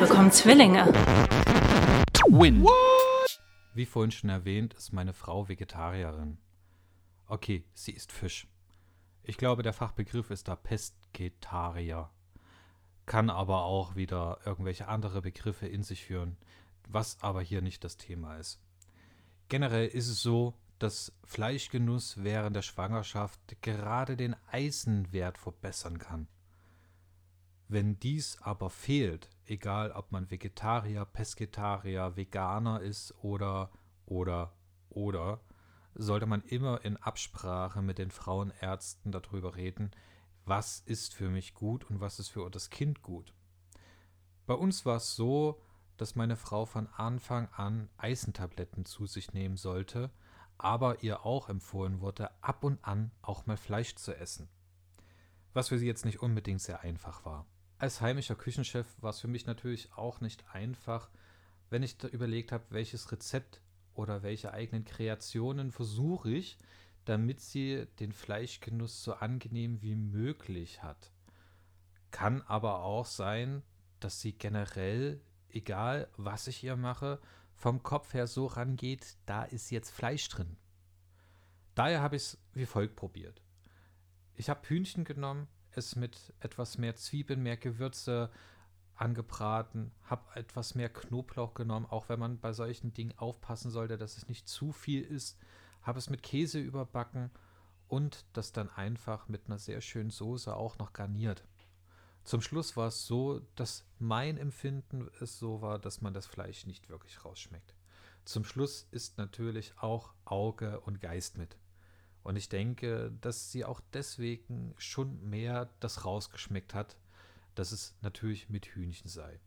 bekommen Zwillinge. Win. Wie vorhin schon erwähnt, ist meine Frau Vegetarierin. Okay, sie isst Fisch. Ich glaube, der Fachbegriff ist da Pesketarier. Kann aber auch wieder irgendwelche andere Begriffe in sich führen, was aber hier nicht das Thema ist. Generell ist es so, dass Fleischgenuss während der Schwangerschaft gerade den Eisenwert verbessern kann. Wenn dies aber fehlt, egal ob man Vegetarier, Pesketarier, Veganer ist oder oder oder, sollte man immer in Absprache mit den Frauenärzten darüber reden, was ist für mich gut und was ist für das Kind gut. Bei uns war es so, dass meine Frau von Anfang an Eisentabletten zu sich nehmen sollte, aber ihr auch empfohlen wurde, ab und an auch mal Fleisch zu essen. Was für sie jetzt nicht unbedingt sehr einfach war. Als heimischer Küchenchef war es für mich natürlich auch nicht einfach, wenn ich überlegt habe, welches Rezept oder welche eigenen Kreationen versuche ich, damit sie den Fleischgenuss so angenehm wie möglich hat. Kann aber auch sein, dass sie generell, egal was ich ihr mache, vom Kopf her so rangeht, da ist jetzt Fleisch drin. Daher habe ich es wie folgt probiert. Ich habe Hühnchen genommen, es mit etwas mehr Zwiebeln, mehr Gewürze angebraten, habe etwas mehr Knoblauch genommen, auch wenn man bei solchen Dingen aufpassen sollte, dass es nicht zu viel ist, habe es mit Käse überbacken und das dann einfach mit einer sehr schönen Soße auch noch garniert. Zum Schluss war es so, dass mein Empfinden es so war, dass man das Fleisch nicht wirklich rausschmeckt. Zum Schluss ist natürlich auch Auge und Geist mit. Und ich denke, dass sie auch deswegen schon mehr das rausgeschmeckt hat, dass es natürlich mit Hühnchen sei.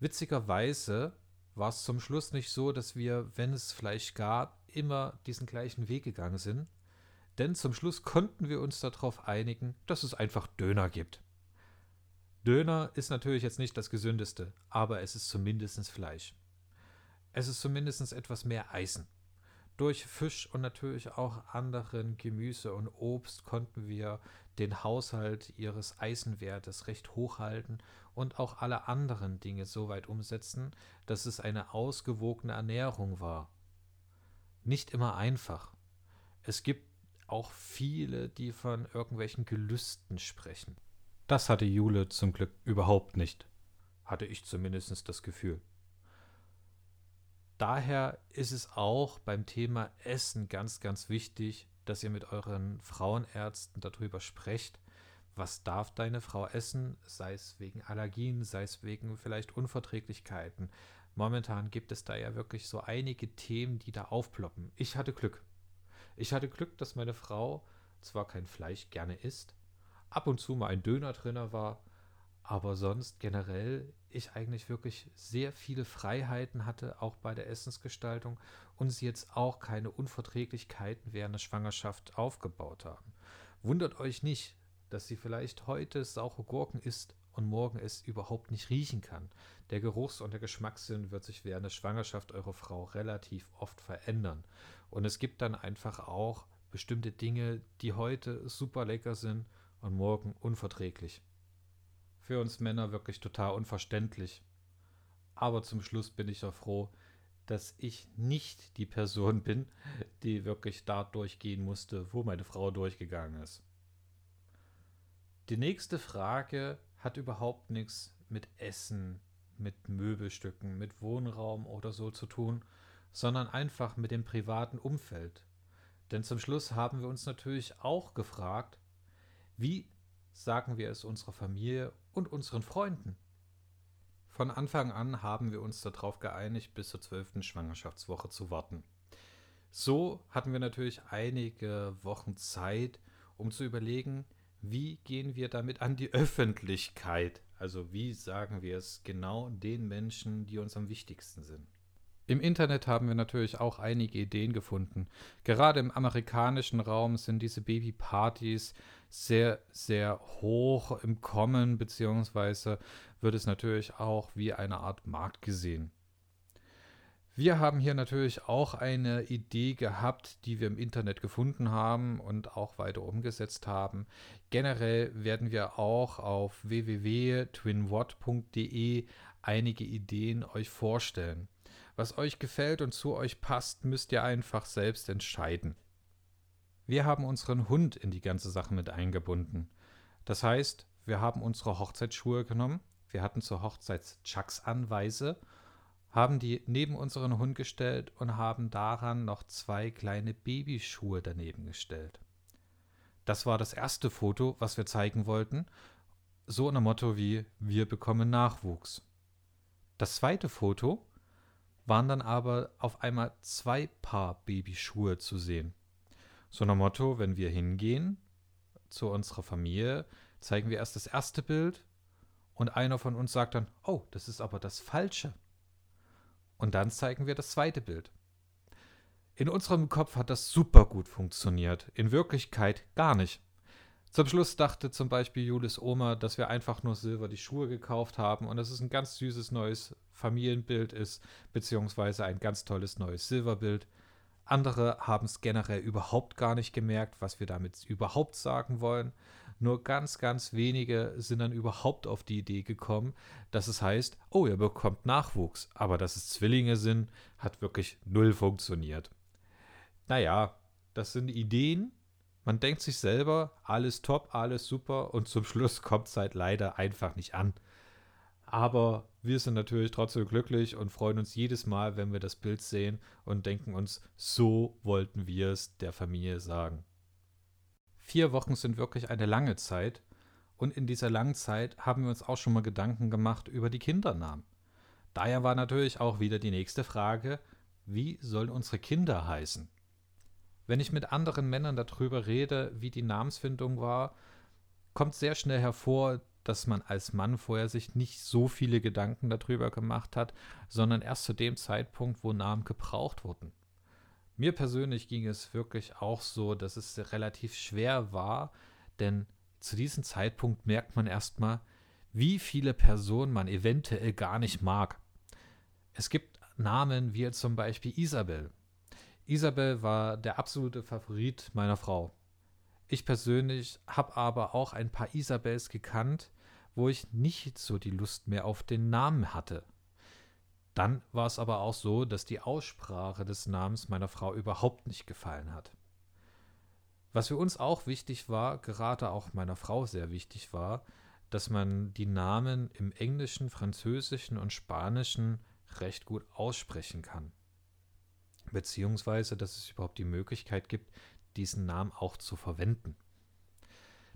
Witzigerweise war es zum Schluss nicht so, dass wir, wenn es Fleisch gab, immer diesen gleichen Weg gegangen sind, denn zum Schluss konnten wir uns darauf einigen, dass es einfach Döner gibt. Döner ist natürlich jetzt nicht das gesündeste, aber es ist zumindest Fleisch. Es ist zumindest etwas mehr Eisen. Durch Fisch und natürlich auch anderen Gemüse und Obst konnten wir den Haushalt ihres Eisenwertes recht hoch halten und auch alle anderen Dinge so weit umsetzen, dass es eine ausgewogene Ernährung war. Nicht immer einfach. Es gibt auch viele, die von irgendwelchen Gelüsten sprechen. Das hatte Jule zum Glück überhaupt nicht. Hatte ich zumindest das Gefühl. Daher ist es auch beim Thema Essen ganz, ganz wichtig, dass ihr mit euren Frauenärzten darüber sprecht, was darf deine Frau essen, sei es wegen Allergien, sei es wegen vielleicht Unverträglichkeiten. Momentan gibt es da ja wirklich so einige Themen, die da aufploppen. Ich hatte Glück. Ich hatte Glück, dass meine Frau zwar kein Fleisch gerne isst, ab und zu mal ein Döner drinner war, aber sonst generell ich eigentlich wirklich sehr viele Freiheiten hatte, auch bei der Essensgestaltung und sie jetzt auch keine Unverträglichkeiten während der Schwangerschaft aufgebaut haben. Wundert euch nicht, dass sie vielleicht heute saure Gurken isst und morgen es überhaupt nicht riechen kann. Der Geruchs- und der Geschmackssinn wird sich während der Schwangerschaft eurer Frau relativ oft verändern. Und es gibt dann einfach auch bestimmte Dinge, die heute super lecker sind und morgen unverträglich. Für uns Männer wirklich total unverständlich. Aber zum Schluss bin ich auch froh, dass ich nicht die Person bin, die wirklich da durchgehen musste, wo meine Frau durchgegangen ist. Die nächste Frage hat überhaupt nichts mit Essen, mit Möbelstücken, mit Wohnraum oder so zu tun, sondern einfach mit dem privaten Umfeld. Denn zum Schluss haben wir uns natürlich auch gefragt, wie sagen wir es unserer Familie und unseren Freunden? Von Anfang an haben wir uns darauf geeinigt, bis zur zwölften Schwangerschaftswoche zu warten. So hatten wir natürlich einige Wochen Zeit, um zu überlegen, wie gehen wir damit an die Öffentlichkeit? Also wie sagen wir es genau den Menschen, die uns am wichtigsten sind? Im Internet haben wir natürlich auch einige Ideen gefunden. Gerade im amerikanischen Raum sind diese Babypartys sehr, sehr hoch im Kommen, beziehungsweise wird es natürlich auch wie eine Art Markt gesehen. Wir haben hier natürlich auch eine Idee gehabt, die wir im Internet gefunden haben und auch weiter umgesetzt haben. Generell werden wir auch auf www.twinwatt.de einige Ideen euch vorstellen. Was euch gefällt und zu euch passt, müsst ihr einfach selbst entscheiden. Wir haben unseren Hund in die ganze Sache mit eingebunden. Das heißt, wir haben unsere Hochzeitsschuhe genommen, wir hatten zur Hochzeit Chucks Anweise haben die neben unseren Hund gestellt und haben daran noch zwei kleine Babyschuhe daneben gestellt. Das war das erste Foto, was wir zeigen wollten, so ein Motto wie wir bekommen Nachwuchs. Das zweite Foto waren dann aber auf einmal zwei Paar Babyschuhe zu sehen. So ein Motto, wenn wir hingehen zu unserer Familie, zeigen wir erst das erste Bild und einer von uns sagt dann, oh, das ist aber das falsche. Und dann zeigen wir das zweite Bild. In unserem Kopf hat das super gut funktioniert, in Wirklichkeit gar nicht. Zum Schluss dachte zum Beispiel Julis Oma, dass wir einfach nur Silber die Schuhe gekauft haben und dass es ein ganz süßes neues Familienbild ist, beziehungsweise ein ganz tolles neues Silberbild. Andere haben es generell überhaupt gar nicht gemerkt, was wir damit überhaupt sagen wollen. Nur ganz, ganz wenige sind dann überhaupt auf die Idee gekommen, dass es heißt, oh, ihr bekommt Nachwuchs. Aber dass es Zwillinge sind, hat wirklich null funktioniert. Naja, das sind Ideen. Man denkt sich selber, alles top, alles super und zum Schluss kommt es halt leider einfach nicht an. Aber wir sind natürlich trotzdem glücklich und freuen uns jedes Mal, wenn wir das Bild sehen und denken uns, so wollten wir es der Familie sagen. Vier Wochen sind wirklich eine lange Zeit und in dieser langen Zeit haben wir uns auch schon mal Gedanken gemacht über die Kindernamen. Daher war natürlich auch wieder die nächste Frage, wie sollen unsere Kinder heißen? Wenn ich mit anderen Männern darüber rede, wie die Namensfindung war, kommt sehr schnell hervor, dass man als Mann vorher sich nicht so viele Gedanken darüber gemacht hat, sondern erst zu dem Zeitpunkt, wo Namen gebraucht wurden. Mir persönlich ging es wirklich auch so, dass es relativ schwer war, denn zu diesem Zeitpunkt merkt man erstmal, wie viele Personen man eventuell gar nicht mag. Es gibt Namen wie zum Beispiel Isabel. Isabel war der absolute Favorit meiner Frau. Ich persönlich habe aber auch ein paar Isabels gekannt, wo ich nicht so die Lust mehr auf den Namen hatte. Dann war es aber auch so, dass die Aussprache des Namens meiner Frau überhaupt nicht gefallen hat. Was für uns auch wichtig war, gerade auch meiner Frau sehr wichtig war, dass man die Namen im Englischen, Französischen und Spanischen recht gut aussprechen kann. Beziehungsweise, dass es überhaupt die Möglichkeit gibt, diesen Namen auch zu verwenden.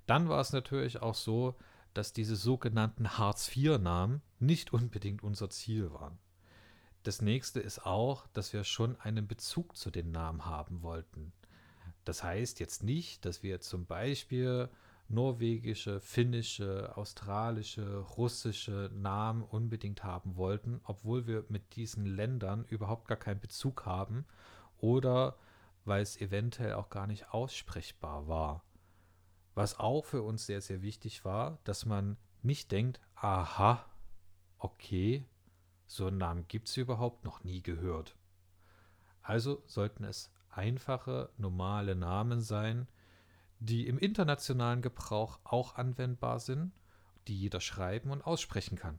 Dann war es natürlich auch so, dass diese sogenannten Hartz-IV-Namen nicht unbedingt unser Ziel waren. Das nächste ist auch, dass wir schon einen Bezug zu den Namen haben wollten. Das heißt jetzt nicht, dass wir zum Beispiel norwegische, finnische, australische, russische Namen unbedingt haben wollten, obwohl wir mit diesen Ländern überhaupt gar keinen Bezug haben oder weil es eventuell auch gar nicht aussprechbar war. Was auch für uns sehr, sehr wichtig war, dass man nicht denkt, aha, okay, so einen Namen gibt es überhaupt noch nie gehört. Also sollten es einfache, normale Namen sein, die im internationalen Gebrauch auch anwendbar sind, die jeder schreiben und aussprechen kann.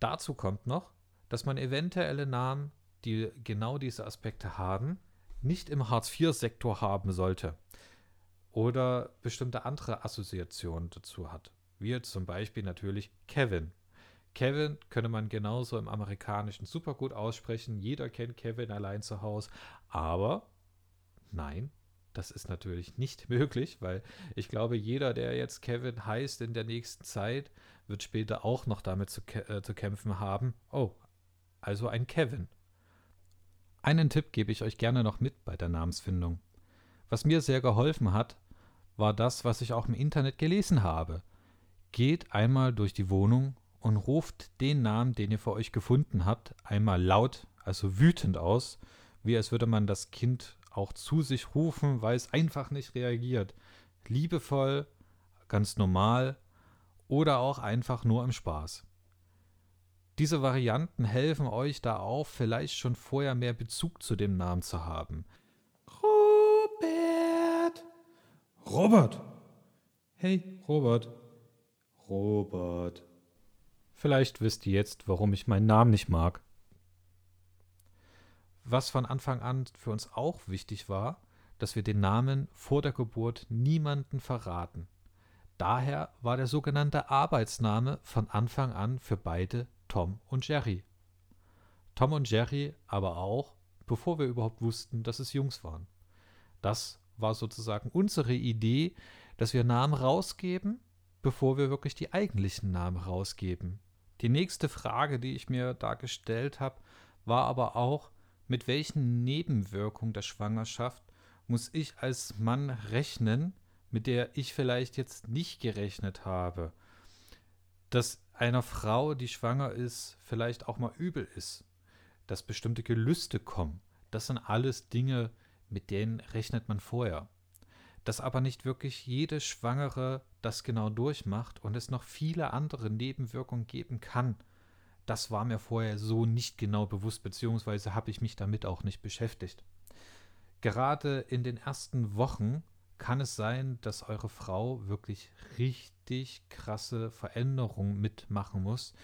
Dazu kommt noch, dass man eventuelle Namen, die genau diese Aspekte haben, nicht im Hartz-IV-Sektor haben sollte oder bestimmte andere Assoziationen dazu hat, wie zum Beispiel natürlich Kevin Kevin könnte man genauso im Amerikanischen super gut aussprechen. Jeder kennt Kevin allein zu Hause. Aber nein, das ist natürlich nicht möglich, weil ich glaube, jeder, der jetzt Kevin heißt in der nächsten Zeit, wird später auch noch damit zu, äh, zu kämpfen haben. Oh, also ein Kevin. Einen Tipp gebe ich euch gerne noch mit bei der Namensfindung. Was mir sehr geholfen hat, war das, was ich auch im Internet gelesen habe. Geht einmal durch die Wohnung und ruft den Namen, den ihr für euch gefunden habt, einmal laut, also wütend aus, wie als würde man das Kind auch zu sich rufen, weil es einfach nicht reagiert. Liebevoll, ganz normal oder auch einfach nur im Spaß. Diese Varianten helfen euch da auch, vielleicht schon vorher mehr Bezug zu dem Namen zu haben. Robert. Robert. Hey, Robert. Robert. Vielleicht wisst ihr jetzt, warum ich meinen Namen nicht mag. Was von Anfang an für uns auch wichtig war, dass wir den Namen vor der Geburt niemanden verraten. Daher war der sogenannte Arbeitsname von Anfang an für beide Tom und Jerry. Tom und Jerry aber auch, bevor wir überhaupt wussten, dass es Jungs waren. Das war sozusagen unsere Idee, dass wir Namen rausgeben, bevor wir wirklich die eigentlichen Namen rausgeben. Die nächste Frage, die ich mir da gestellt habe, war aber auch, mit welchen Nebenwirkungen der Schwangerschaft muss ich als Mann rechnen, mit der ich vielleicht jetzt nicht gerechnet habe. Dass einer Frau, die schwanger ist, vielleicht auch mal übel ist, dass bestimmte Gelüste kommen. Das sind alles Dinge, mit denen rechnet man vorher. Dass aber nicht wirklich jede Schwangere das genau durchmacht und es noch viele andere Nebenwirkungen geben kann, das war mir vorher so nicht genau bewusst, beziehungsweise habe ich mich damit auch nicht beschäftigt. Gerade in den ersten Wochen kann es sein, dass eure Frau wirklich richtig krasse Veränderungen mitmachen muss.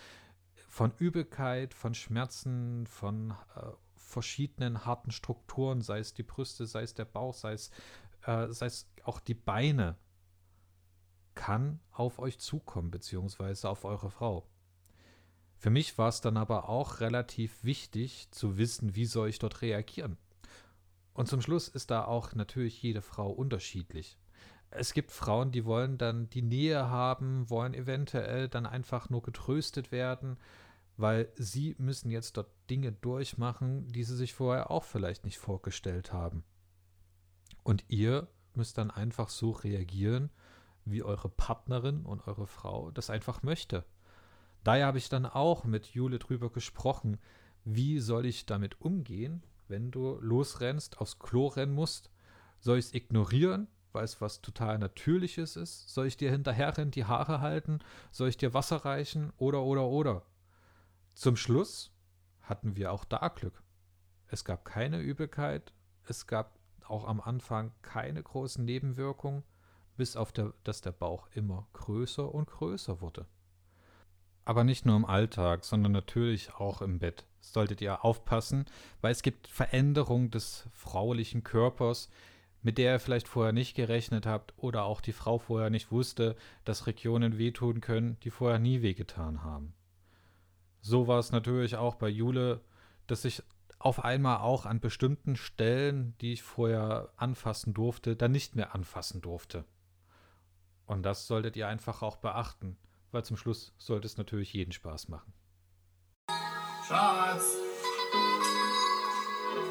Von Übelkeit, von Schmerzen, von äh, verschiedenen harten Strukturen, sei es die Brüste, sei es der Bauch, sei es, äh, sei es auch die Beine, kann auf euch zukommen, beziehungsweise auf eure Frau. Für mich war es dann aber auch relativ wichtig zu wissen, wie soll ich dort reagieren. Und zum Schluss ist da auch natürlich jede Frau unterschiedlich. Es gibt Frauen, die wollen dann die Nähe haben, wollen eventuell dann einfach nur getröstet werden, weil sie müssen jetzt dort Dinge durchmachen, die sie sich vorher auch vielleicht nicht vorgestellt haben. Und ihr müsst dann einfach so reagieren, wie eure Partnerin und eure Frau das einfach möchte. Daher habe ich dann auch mit Jule drüber gesprochen, wie soll ich damit umgehen, wenn du losrennst, aufs Klo rennen musst? Soll ich es ignorieren, weil es was total Natürliches ist? Soll ich dir hinterherrennen, die Haare halten? Soll ich dir Wasser reichen? Oder, oder, oder? Zum Schluss hatten wir auch da Glück. Es gab keine Übelkeit, es gab auch am Anfang keine großen Nebenwirkungen, bis auf der, dass der Bauch immer größer und größer wurde. Aber nicht nur im Alltag, sondern natürlich auch im Bett solltet ihr aufpassen, weil es gibt Veränderungen des fraulichen Körpers, mit der ihr vielleicht vorher nicht gerechnet habt oder auch die Frau vorher nicht wusste, dass Regionen wehtun können, die vorher nie wehgetan haben. So war es natürlich auch bei Jule, dass ich auf einmal auch an bestimmten Stellen, die ich vorher anfassen durfte, dann nicht mehr anfassen durfte. Und das solltet ihr einfach auch beachten weil zum Schluss sollte es natürlich jeden Spaß machen. Schatz!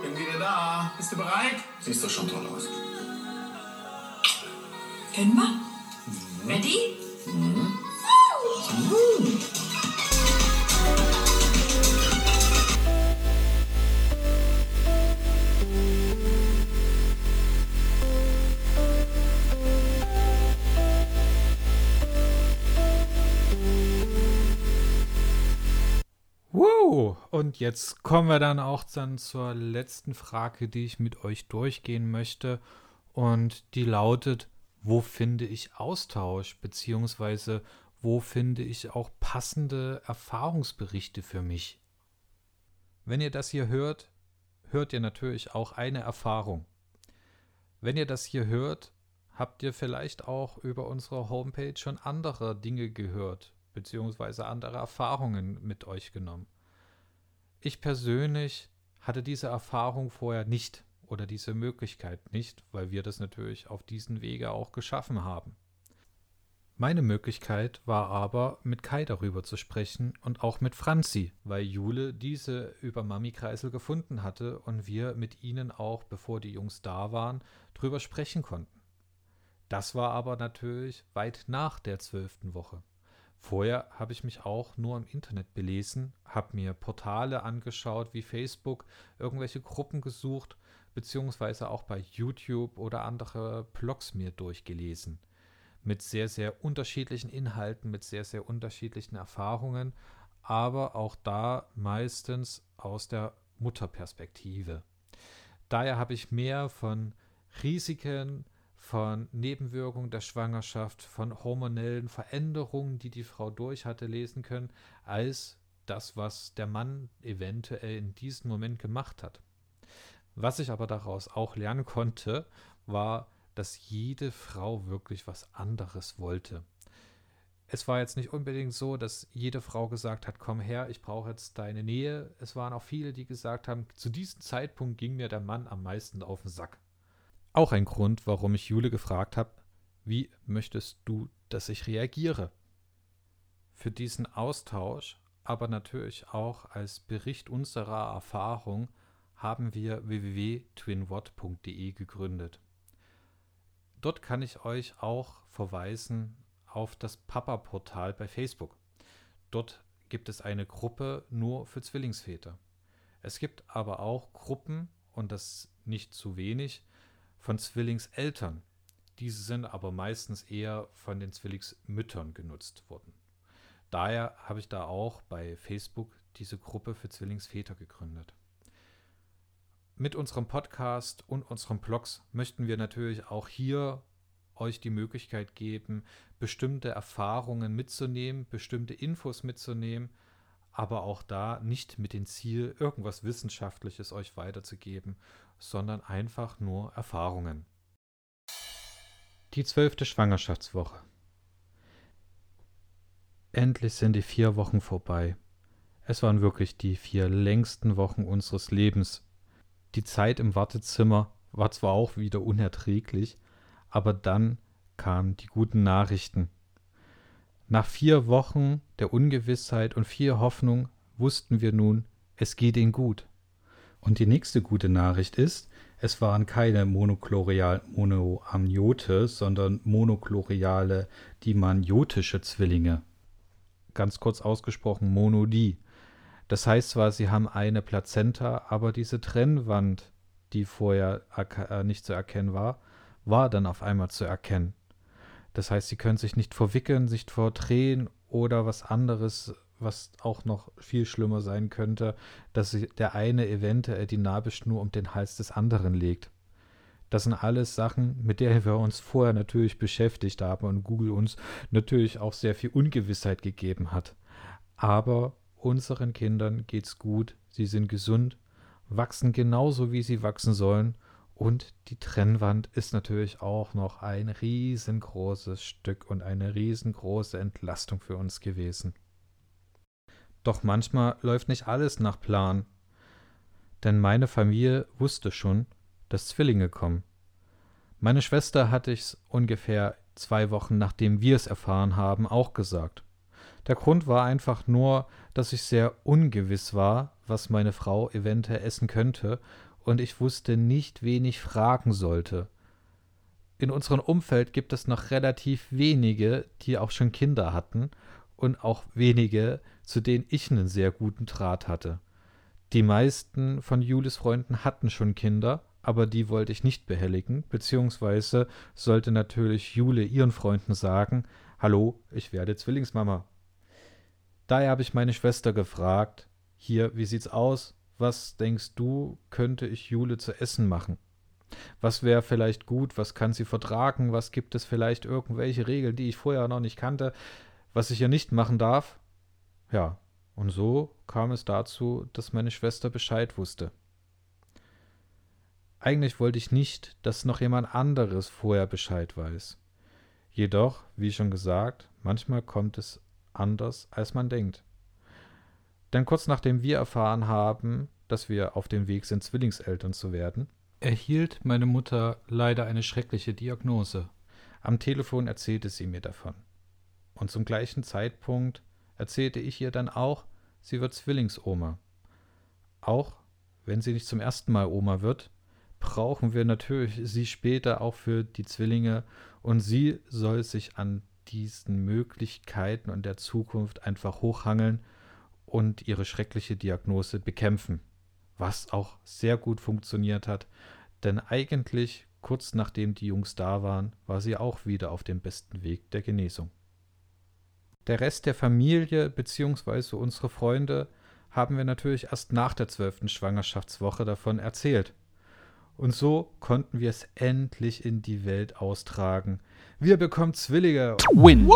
Bin wieder da. Bist du bereit? Siehst doch schon toll aus. Können wir? Mhm. Ready? Mhm. Mhm. Jetzt kommen wir dann auch dann zur letzten Frage, die ich mit euch durchgehen möchte. Und die lautet, wo finde ich Austausch, beziehungsweise wo finde ich auch passende Erfahrungsberichte für mich? Wenn ihr das hier hört, hört ihr natürlich auch eine Erfahrung. Wenn ihr das hier hört, habt ihr vielleicht auch über unsere Homepage schon andere Dinge gehört, beziehungsweise andere Erfahrungen mit euch genommen. Ich persönlich hatte diese Erfahrung vorher nicht oder diese Möglichkeit nicht, weil wir das natürlich auf diesen Wege auch geschaffen haben. Meine Möglichkeit war aber, mit Kai darüber zu sprechen und auch mit Franzi, weil Jule diese über Mami-Kreisel gefunden hatte und wir mit ihnen auch, bevor die Jungs da waren, drüber sprechen konnten. Das war aber natürlich weit nach der zwölften Woche. Vorher habe ich mich auch nur im Internet belesen, habe mir Portale angeschaut wie Facebook, irgendwelche Gruppen gesucht, beziehungsweise auch bei YouTube oder andere Blogs mir durchgelesen. Mit sehr, sehr unterschiedlichen Inhalten, mit sehr, sehr unterschiedlichen Erfahrungen, aber auch da meistens aus der Mutterperspektive. Daher habe ich mehr von Risiken, von Nebenwirkungen der Schwangerschaft, von hormonellen Veränderungen, die die Frau durch hatte, lesen können, als das, was der Mann eventuell in diesem Moment gemacht hat. Was ich aber daraus auch lernen konnte, war, dass jede Frau wirklich was anderes wollte. Es war jetzt nicht unbedingt so, dass jede Frau gesagt hat, komm her, ich brauche jetzt deine Nähe. Es waren auch viele, die gesagt haben, zu diesem Zeitpunkt ging mir der Mann am meisten auf den Sack. Auch ein Grund, warum ich Jule gefragt habe, wie möchtest du, dass ich reagiere? Für diesen Austausch, aber natürlich auch als Bericht unserer Erfahrung, haben wir www.twinwatt.de gegründet. Dort kann ich euch auch verweisen auf das Papa-Portal bei Facebook. Dort gibt es eine Gruppe nur für Zwillingsväter. Es gibt aber auch Gruppen, und das nicht zu wenig, von Zwillingseltern. Diese sind aber meistens eher von den Zwillingsmüttern genutzt worden. Daher habe ich da auch bei Facebook diese Gruppe für Zwillingsväter gegründet. Mit unserem Podcast und unseren Blogs möchten wir natürlich auch hier euch die Möglichkeit geben, bestimmte Erfahrungen mitzunehmen, bestimmte Infos mitzunehmen, aber auch da nicht mit dem Ziel, irgendwas Wissenschaftliches euch weiterzugeben, sondern einfach nur Erfahrungen. Die zwölfte Schwangerschaftswoche. Endlich sind die vier Wochen vorbei. Es waren wirklich die vier längsten Wochen unseres Lebens. Die Zeit im Wartezimmer war zwar auch wieder unerträglich, aber dann kamen die guten Nachrichten. Nach vier Wochen der Ungewissheit und viel Hoffnung wussten wir nun, es geht ihnen gut. Und die nächste gute Nachricht ist, es waren keine monochlorial Monoamniote, sondern monochloriale dimagnotische Zwillinge. Ganz kurz ausgesprochen Monodie. Das heißt zwar, sie haben eine Plazenta, aber diese Trennwand, die vorher äh, nicht zu erkennen war, war dann auf einmal zu erkennen. Das heißt, sie können sich nicht verwickeln, sich verdrehen oder was anderes, was auch noch viel schlimmer sein könnte, dass der eine eventuell die Nabelschnur um den Hals des anderen legt. Das sind alles Sachen, mit denen wir uns vorher natürlich beschäftigt haben und Google uns natürlich auch sehr viel Ungewissheit gegeben hat. Aber unseren Kindern geht's gut, sie sind gesund, wachsen genauso wie sie wachsen sollen und die Trennwand ist natürlich auch noch ein riesengroßes Stück und eine riesengroße Entlastung für uns gewesen. Doch manchmal läuft nicht alles nach Plan. Denn meine Familie wusste schon, dass Zwillinge kommen. Meine Schwester hatte ich's ungefähr zwei Wochen nachdem wir es erfahren haben, auch gesagt. Der Grund war einfach nur, dass ich sehr ungewiss war, was meine Frau eventuell essen könnte und ich wusste nicht, wen ich fragen sollte. In unserem Umfeld gibt es noch relativ wenige, die auch schon Kinder hatten und auch wenige, zu denen ich einen sehr guten Draht hatte. Die meisten von Julis Freunden hatten schon Kinder, aber die wollte ich nicht behelligen, beziehungsweise sollte natürlich Jule ihren Freunden sagen, Hallo, ich werde Zwillingsmama. Daher habe ich meine Schwester gefragt, hier, wie sieht's aus? Was denkst du, könnte ich Jule zu essen machen? Was wäre vielleicht gut? Was kann sie vertragen? Was gibt es vielleicht irgendwelche Regeln, die ich vorher noch nicht kannte, was ich ihr nicht machen darf? Ja, und so kam es dazu, dass meine Schwester Bescheid wusste. Eigentlich wollte ich nicht, dass noch jemand anderes vorher Bescheid weiß. Jedoch, wie schon gesagt, manchmal kommt es anders, als man denkt. Denn kurz nachdem wir erfahren haben, dass wir auf dem Weg sind, Zwillingseltern zu werden, erhielt meine Mutter leider eine schreckliche Diagnose. Am Telefon erzählte sie mir davon. Und zum gleichen Zeitpunkt erzählte ich ihr dann auch, sie wird Zwillingsoma. Auch wenn sie nicht zum ersten Mal Oma wird, brauchen wir natürlich sie später auch für die Zwillinge und sie soll sich an diesen Möglichkeiten und der Zukunft einfach hochhangeln und ihre schreckliche Diagnose bekämpfen, was auch sehr gut funktioniert hat, denn eigentlich kurz nachdem die Jungs da waren, war sie auch wieder auf dem besten Weg der Genesung. Der Rest der Familie bzw. unsere Freunde haben wir natürlich erst nach der zwölften Schwangerschaftswoche davon erzählt. Und so konnten wir es endlich in die Welt austragen. Wir bekommen Zwillinge. Win.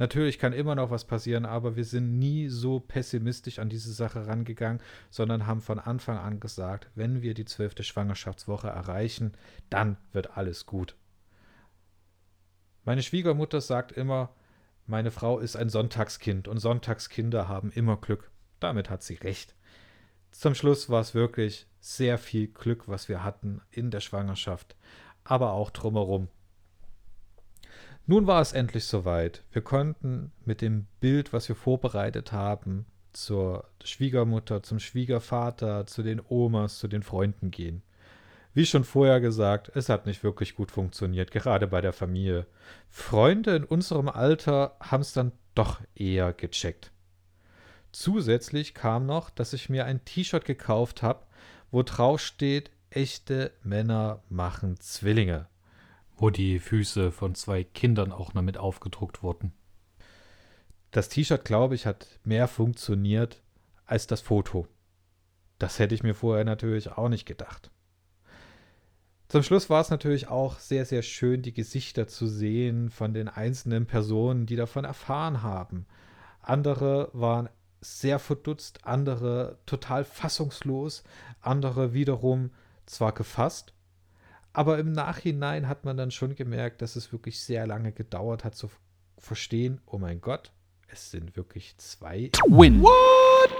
Natürlich kann immer noch was passieren, aber wir sind nie so pessimistisch an diese Sache rangegangen, sondern haben von Anfang an gesagt, wenn wir die zwölfte Schwangerschaftswoche erreichen, dann wird alles gut. Meine Schwiegermutter sagt immer, meine Frau ist ein Sonntagskind und Sonntagskinder haben immer Glück. Damit hat sie recht. Zum Schluss war es wirklich sehr viel Glück, was wir hatten in der Schwangerschaft, aber auch drumherum. Nun war es endlich soweit. Wir konnten mit dem Bild, was wir vorbereitet haben, zur Schwiegermutter, zum Schwiegervater, zu den Omas, zu den Freunden gehen. Wie schon vorher gesagt, es hat nicht wirklich gut funktioniert, gerade bei der Familie. Freunde in unserem Alter haben es dann doch eher gecheckt. Zusätzlich kam noch, dass ich mir ein T-Shirt gekauft habe, wo drauf steht, echte Männer machen Zwillinge wo die Füße von zwei Kindern auch noch mit aufgedruckt wurden. Das T-Shirt, glaube ich, hat mehr funktioniert als das Foto. Das hätte ich mir vorher natürlich auch nicht gedacht. Zum Schluss war es natürlich auch sehr, sehr schön, die Gesichter zu sehen von den einzelnen Personen, die davon erfahren haben. Andere waren sehr verdutzt, andere total fassungslos, andere wiederum zwar gefasst, aber im Nachhinein hat man dann schon gemerkt, dass es wirklich sehr lange gedauert hat zu verstehen, oh mein Gott, es sind wirklich zwei. Win. What?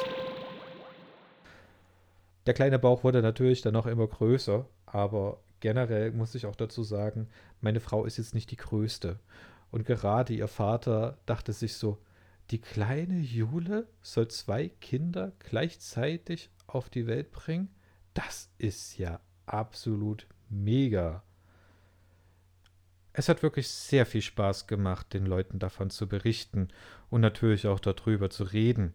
Der kleine Bauch wurde natürlich dann noch immer größer, aber generell muss ich auch dazu sagen, meine Frau ist jetzt nicht die größte. Und gerade ihr Vater dachte sich so, die kleine Jule soll zwei Kinder gleichzeitig auf die Welt bringen? Das ist ja absolut mega. Es hat wirklich sehr viel Spaß gemacht, den Leuten davon zu berichten und natürlich auch darüber zu reden.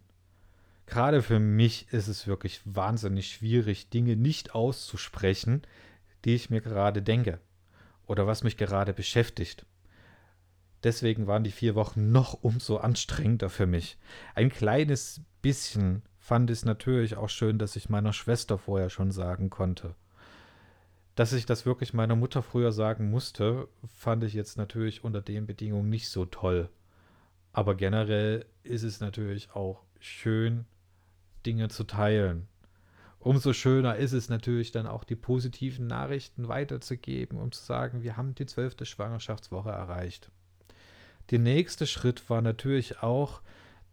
Gerade für mich ist es wirklich wahnsinnig schwierig, Dinge nicht auszusprechen, die ich mir gerade denke oder was mich gerade beschäftigt. Deswegen waren die vier Wochen noch umso anstrengender für mich. Ein kleines bisschen fand ich es natürlich auch schön, dass ich meiner Schwester vorher schon sagen konnte. Dass ich das wirklich meiner Mutter früher sagen musste, fand ich jetzt natürlich unter den Bedingungen nicht so toll. Aber generell ist es natürlich auch schön, Dinge zu teilen. Umso schöner ist es natürlich dann auch die positiven Nachrichten weiterzugeben, um zu sagen, wir haben die zwölfte Schwangerschaftswoche erreicht. Der nächste Schritt war natürlich auch,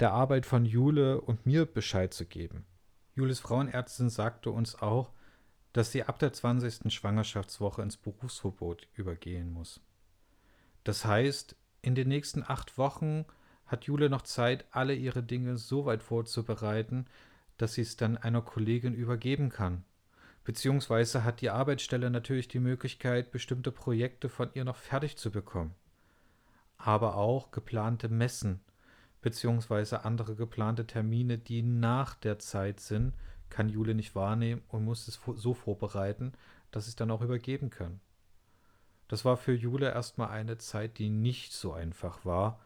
der Arbeit von Jule und mir Bescheid zu geben. Jules Frauenärztin sagte uns auch, dass sie ab der 20. Schwangerschaftswoche ins Berufsverbot übergehen muss. Das heißt, in den nächsten acht Wochen hat Jule noch Zeit, alle ihre Dinge so weit vorzubereiten, dass sie es dann einer Kollegin übergeben kann. Beziehungsweise hat die Arbeitsstelle natürlich die Möglichkeit, bestimmte Projekte von ihr noch fertig zu bekommen. Aber auch geplante Messen, beziehungsweise andere geplante Termine, die nach der Zeit sind, kann Jule nicht wahrnehmen und muss es so vorbereiten, dass es dann auch übergeben kann. Das war für Jule erstmal eine Zeit, die nicht so einfach war,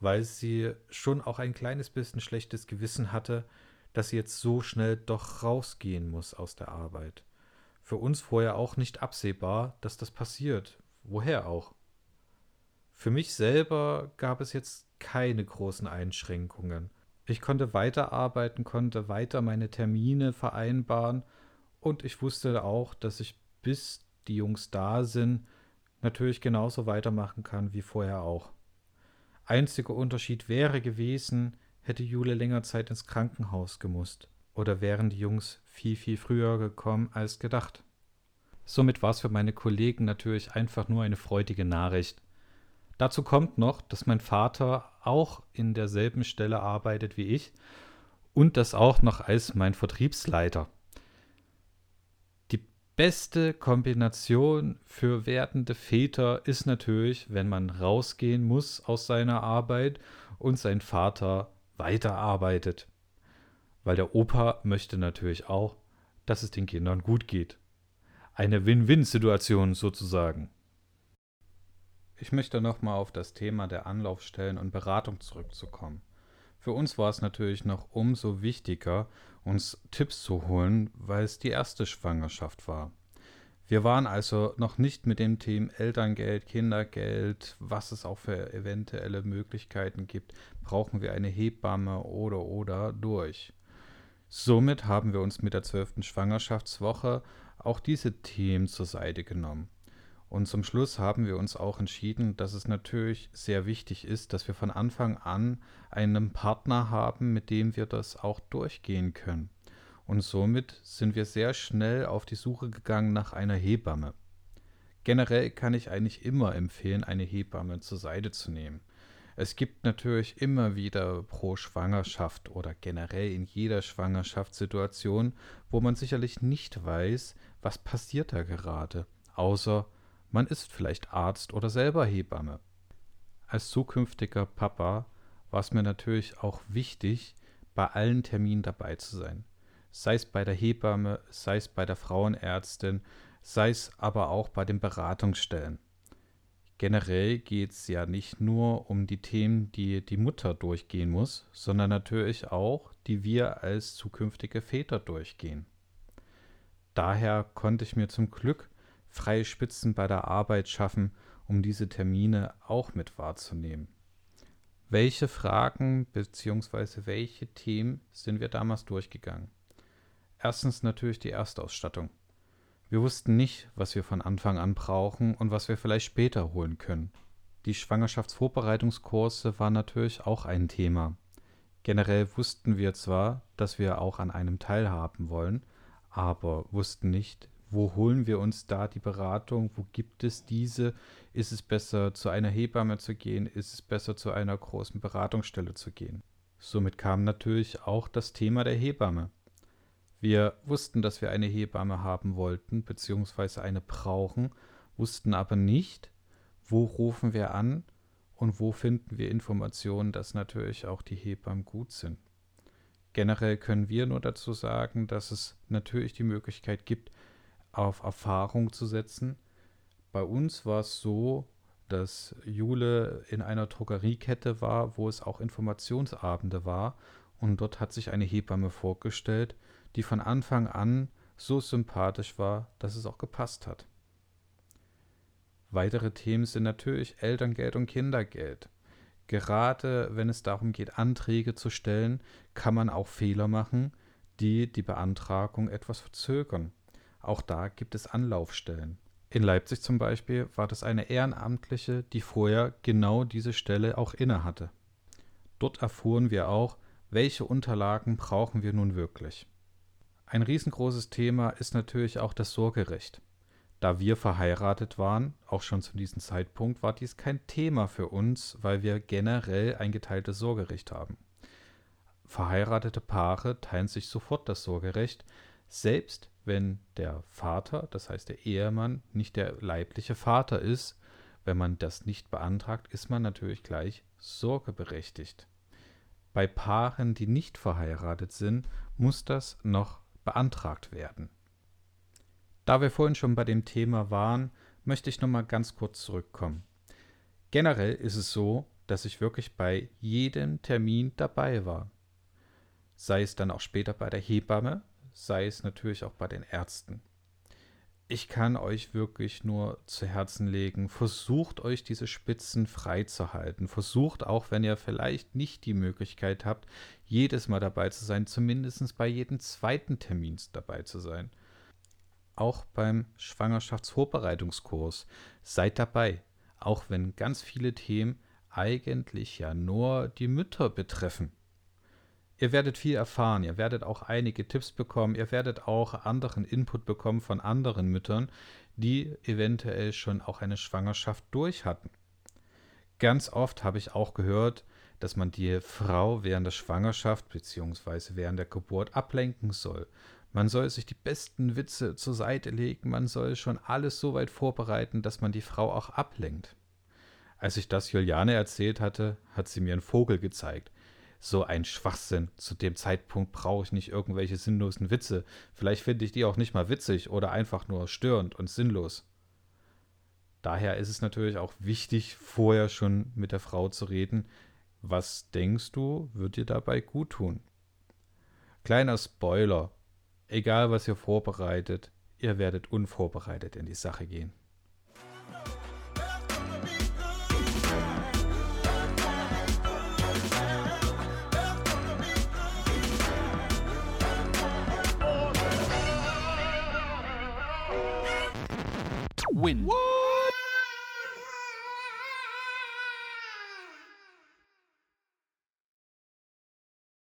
weil sie schon auch ein kleines bisschen schlechtes Gewissen hatte, dass sie jetzt so schnell doch rausgehen muss aus der Arbeit. Für uns vorher auch nicht absehbar, dass das passiert. Woher auch? Für mich selber gab es jetzt keine großen Einschränkungen. Ich konnte weiterarbeiten, konnte weiter meine Termine vereinbaren und ich wusste auch, dass ich bis die Jungs da sind, natürlich genauso weitermachen kann wie vorher auch. Einziger Unterschied wäre gewesen, hätte Jule länger Zeit ins Krankenhaus gemusst oder wären die Jungs viel, viel früher gekommen als gedacht. Somit war es für meine Kollegen natürlich einfach nur eine freudige Nachricht. Dazu kommt noch, dass mein Vater auch in derselben Stelle arbeitet wie ich und das auch noch als mein Vertriebsleiter. Die beste Kombination für werdende Väter ist natürlich, wenn man rausgehen muss aus seiner Arbeit und sein Vater weiterarbeitet. Weil der Opa möchte natürlich auch, dass es den Kindern gut geht. Eine Win-Win-Situation sozusagen. Ich möchte nochmal auf das Thema der Anlaufstellen und Beratung zurückzukommen. Für uns war es natürlich noch umso wichtiger, uns Tipps zu holen, weil es die erste Schwangerschaft war. Wir waren also noch nicht mit dem Thema Elterngeld, Kindergeld, was es auch für eventuelle Möglichkeiten gibt, brauchen wir eine Hebamme oder oder durch. Somit haben wir uns mit der zwölften Schwangerschaftswoche auch diese Themen zur Seite genommen. Und zum Schluss haben wir uns auch entschieden, dass es natürlich sehr wichtig ist, dass wir von Anfang an einen Partner haben, mit dem wir das auch durchgehen können. Und somit sind wir sehr schnell auf die Suche gegangen nach einer Hebamme. Generell kann ich eigentlich immer empfehlen, eine Hebamme zur Seite zu nehmen. Es gibt natürlich immer wieder pro Schwangerschaft oder generell in jeder Schwangerschaftssituation, wo man sicherlich nicht weiß, was passiert da gerade, außer man ist vielleicht Arzt oder selber Hebamme. Als zukünftiger Papa war es mir natürlich auch wichtig, bei allen Terminen dabei zu sein sei es bei der Hebamme, sei es bei der Frauenärztin, sei es aber auch bei den Beratungsstellen. Generell geht es ja nicht nur um die Themen, die die Mutter durchgehen muss, sondern natürlich auch, die wir als zukünftige Väter durchgehen. Daher konnte ich mir zum Glück freie Spitzen bei der Arbeit schaffen, um diese Termine auch mit wahrzunehmen. Welche Fragen bzw. welche Themen sind wir damals durchgegangen? Erstens natürlich die Erstausstattung. Wir wussten nicht, was wir von Anfang an brauchen und was wir vielleicht später holen können. Die Schwangerschaftsvorbereitungskurse waren natürlich auch ein Thema. Generell wussten wir zwar, dass wir auch an einem teilhaben wollen, aber wussten nicht, wo holen wir uns da die Beratung, wo gibt es diese, ist es besser zu einer Hebamme zu gehen, ist es besser zu einer großen Beratungsstelle zu gehen. Somit kam natürlich auch das Thema der Hebamme. Wir wussten, dass wir eine Hebamme haben wollten, beziehungsweise eine brauchen, wussten aber nicht, wo rufen wir an und wo finden wir Informationen, dass natürlich auch die Hebammen gut sind. Generell können wir nur dazu sagen, dass es natürlich die Möglichkeit gibt, auf Erfahrung zu setzen. Bei uns war es so, dass Jule in einer Drogeriekette war, wo es auch Informationsabende war und dort hat sich eine Hebamme vorgestellt, die von Anfang an so sympathisch war, dass es auch gepasst hat. Weitere Themen sind natürlich Elterngeld und Kindergeld. Gerade wenn es darum geht, Anträge zu stellen, kann man auch Fehler machen, die die Beantragung etwas verzögern. Auch da gibt es Anlaufstellen. In Leipzig zum Beispiel war das eine Ehrenamtliche, die vorher genau diese Stelle auch innehatte. Dort erfuhren wir auch, welche Unterlagen brauchen wir nun wirklich. Ein riesengroßes Thema ist natürlich auch das Sorgerecht. Da wir verheiratet waren, auch schon zu diesem Zeitpunkt, war dies kein Thema für uns, weil wir generell ein geteiltes Sorgerecht haben. Verheiratete Paare teilen sich sofort das Sorgerecht, selbst wenn der Vater, das heißt der Ehemann, nicht der leibliche Vater ist. Wenn man das nicht beantragt, ist man natürlich gleich sorgeberechtigt. Bei Paaren, die nicht verheiratet sind, muss das noch beantragt werden. Da wir vorhin schon bei dem Thema waren, möchte ich nochmal ganz kurz zurückkommen. Generell ist es so, dass ich wirklich bei jedem Termin dabei war. Sei es dann auch später bei der Hebamme, sei es natürlich auch bei den Ärzten ich kann euch wirklich nur zu Herzen legen, versucht euch diese Spitzen freizuhalten. Versucht auch, wenn ihr vielleicht nicht die Möglichkeit habt, jedes Mal dabei zu sein, zumindest bei jedem zweiten Termin dabei zu sein. Auch beim Schwangerschaftsvorbereitungskurs seid dabei, auch wenn ganz viele Themen eigentlich ja nur die Mütter betreffen. Ihr werdet viel erfahren, ihr werdet auch einige Tipps bekommen, ihr werdet auch anderen Input bekommen von anderen Müttern, die eventuell schon auch eine Schwangerschaft durch hatten. Ganz oft habe ich auch gehört, dass man die Frau während der Schwangerschaft bzw. während der Geburt ablenken soll. Man soll sich die besten Witze zur Seite legen, man soll schon alles so weit vorbereiten, dass man die Frau auch ablenkt. Als ich das Juliane erzählt hatte, hat sie mir einen Vogel gezeigt so ein Schwachsinn. Zu dem Zeitpunkt brauche ich nicht irgendwelche sinnlosen Witze. Vielleicht finde ich die auch nicht mal witzig oder einfach nur störend und sinnlos. Daher ist es natürlich auch wichtig, vorher schon mit der Frau zu reden. Was denkst du, wird dir dabei gut tun? Kleiner Spoiler. Egal, was ihr vorbereitet, ihr werdet unvorbereitet in die Sache gehen. Win.